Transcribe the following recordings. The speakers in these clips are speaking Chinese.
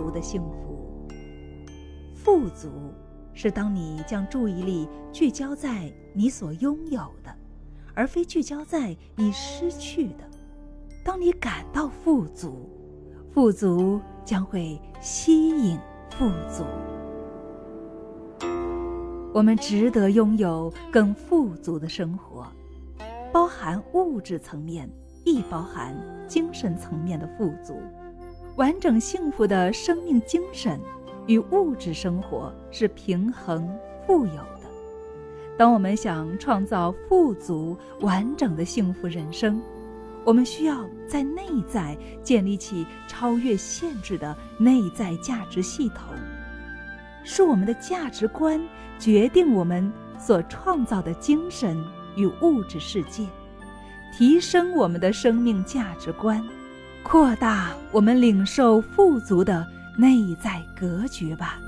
足的幸福。富足是当你将注意力聚焦在你所拥有的，而非聚焦在你失去的。当你感到富足，富足将会吸引富足。我们值得拥有更富足的生活，包含物质层面，亦包含精神层面的富足。完整幸福的生命精神与物质生活是平衡富有的。当我们想创造富足完整的幸福人生，我们需要在内在建立起超越限制的内在价值系统，是我们的价值观决定我们所创造的精神与物质世界，提升我们的生命价值观。扩大我们领受富足的内在格局吧，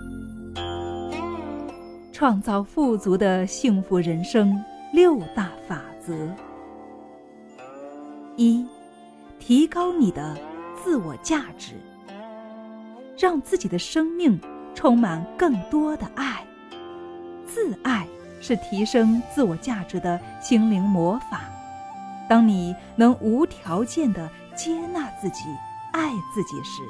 创造富足的幸福人生六大法则：一、提高你的自我价值，让自己的生命充满更多的爱。自爱是提升自我价值的心灵魔法。当你能无条件的。接纳自己，爱自己时，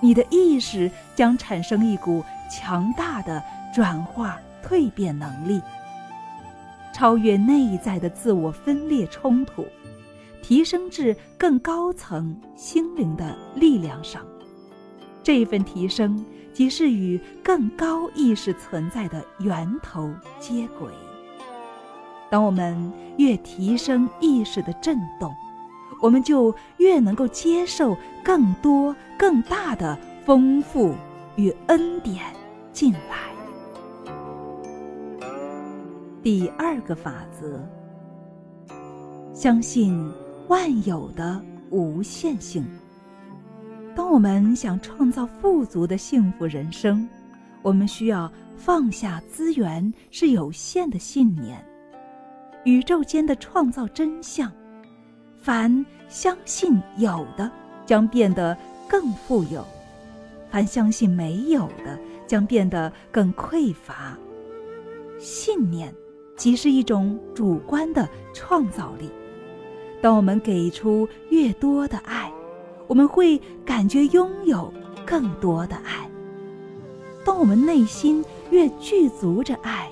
你的意识将产生一股强大的转化蜕变能力，超越内在的自我分裂冲突，提升至更高层心灵的力量上。这份提升即是与更高意识存在的源头接轨。当我们越提升意识的震动。我们就越能够接受更多、更大的丰富与恩典进来。第二个法则：相信万有的无限性。当我们想创造富足的幸福人生，我们需要放下资源是有限的信念，宇宙间的创造真相。凡相信有的，将变得更富有；凡相信没有的，将变得更匮乏。信念即是一种主观的创造力。当我们给出越多的爱，我们会感觉拥有更多的爱。当我们内心越具足着爱，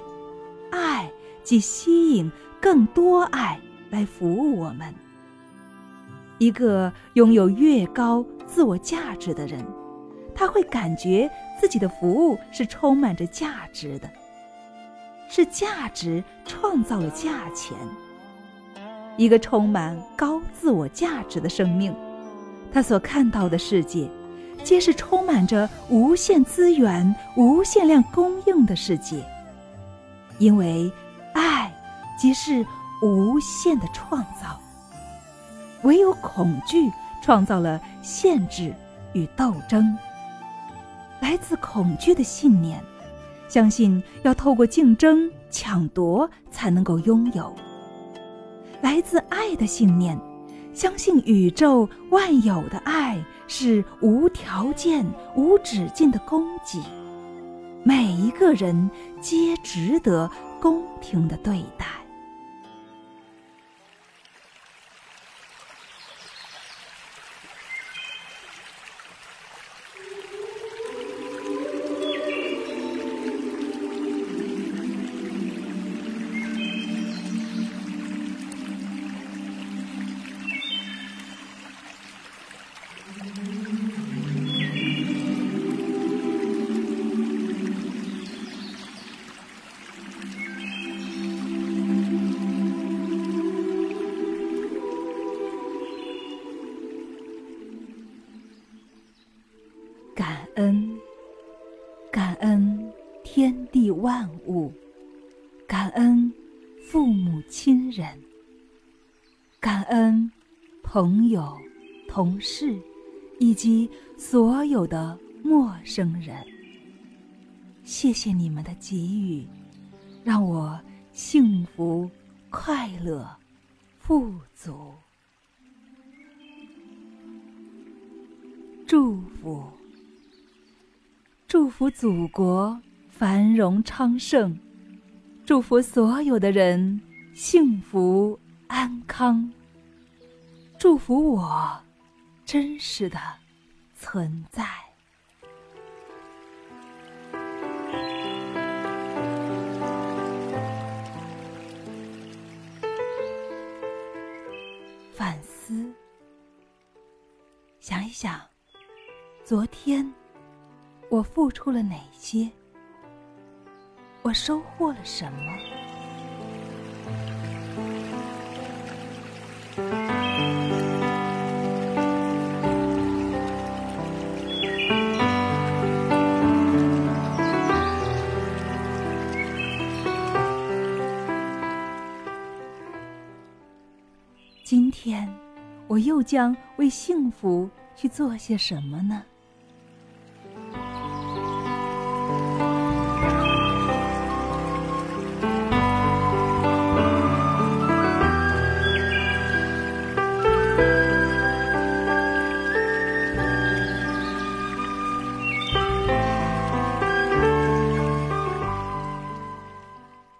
爱即吸引更多爱来服务我们。一个拥有越高自我价值的人，他会感觉自己的服务是充满着价值的，是价值创造了价钱。一个充满高自我价值的生命，他所看到的世界，皆是充满着无限资源、无限量供应的世界，因为爱即是无限的创造。唯有恐惧创造了限制与斗争。来自恐惧的信念，相信要透过竞争抢夺才能够拥有；来自爱的信念，相信宇宙万有的爱是无条件、无止境的供给，每一个人皆值得公平的对待。朋友、同事以及所有的陌生人。谢谢你们的给予，让我幸福、快乐、富足。祝福。祝福祖国繁荣昌盛，祝福所有的人幸福安康，祝福我真实的存在。反思，想一想，昨天。我付出了哪些？我收获了什么？我又将为幸福去做些什么呢？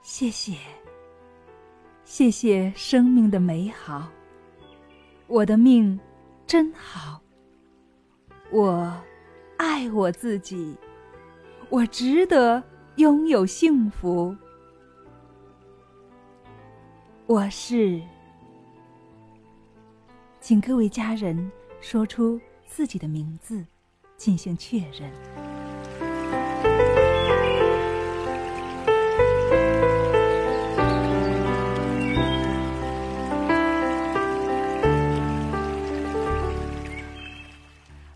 谢谢，谢谢生命的美好。我的命真好。我爱我自己，我值得拥有幸福。我是，请各位家人说出自己的名字，进行确认。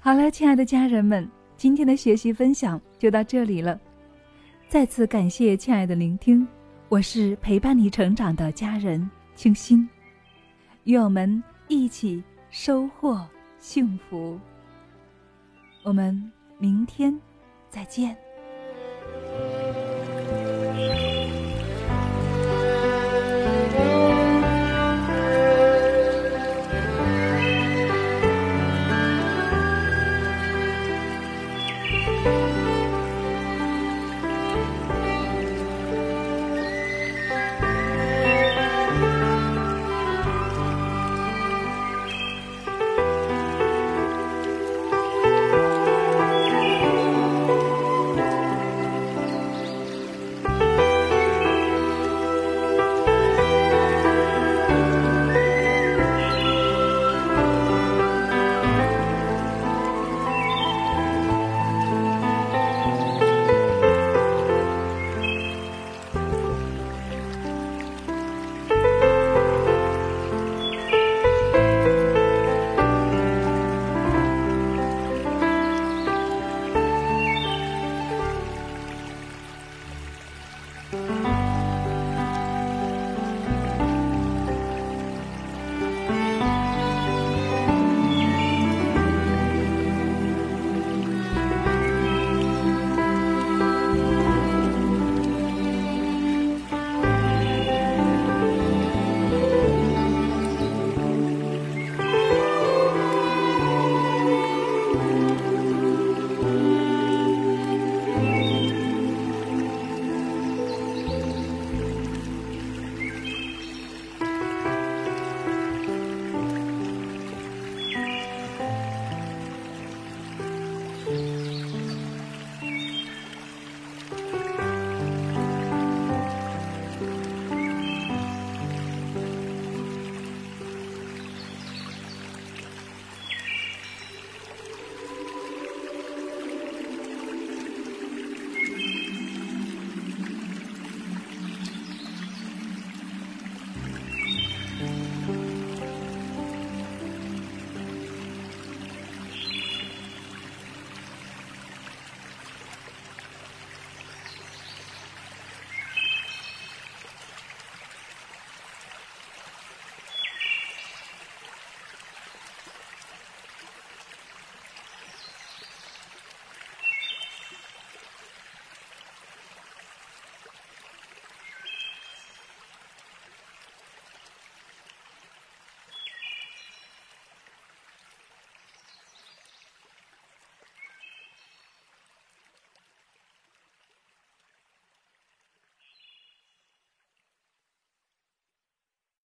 好了，亲爱的家人们，今天的学习分享就到这里了。再次感谢亲爱的聆听，我是陪伴你成长的家人清心，与我们一起收获幸福。我们明天再见。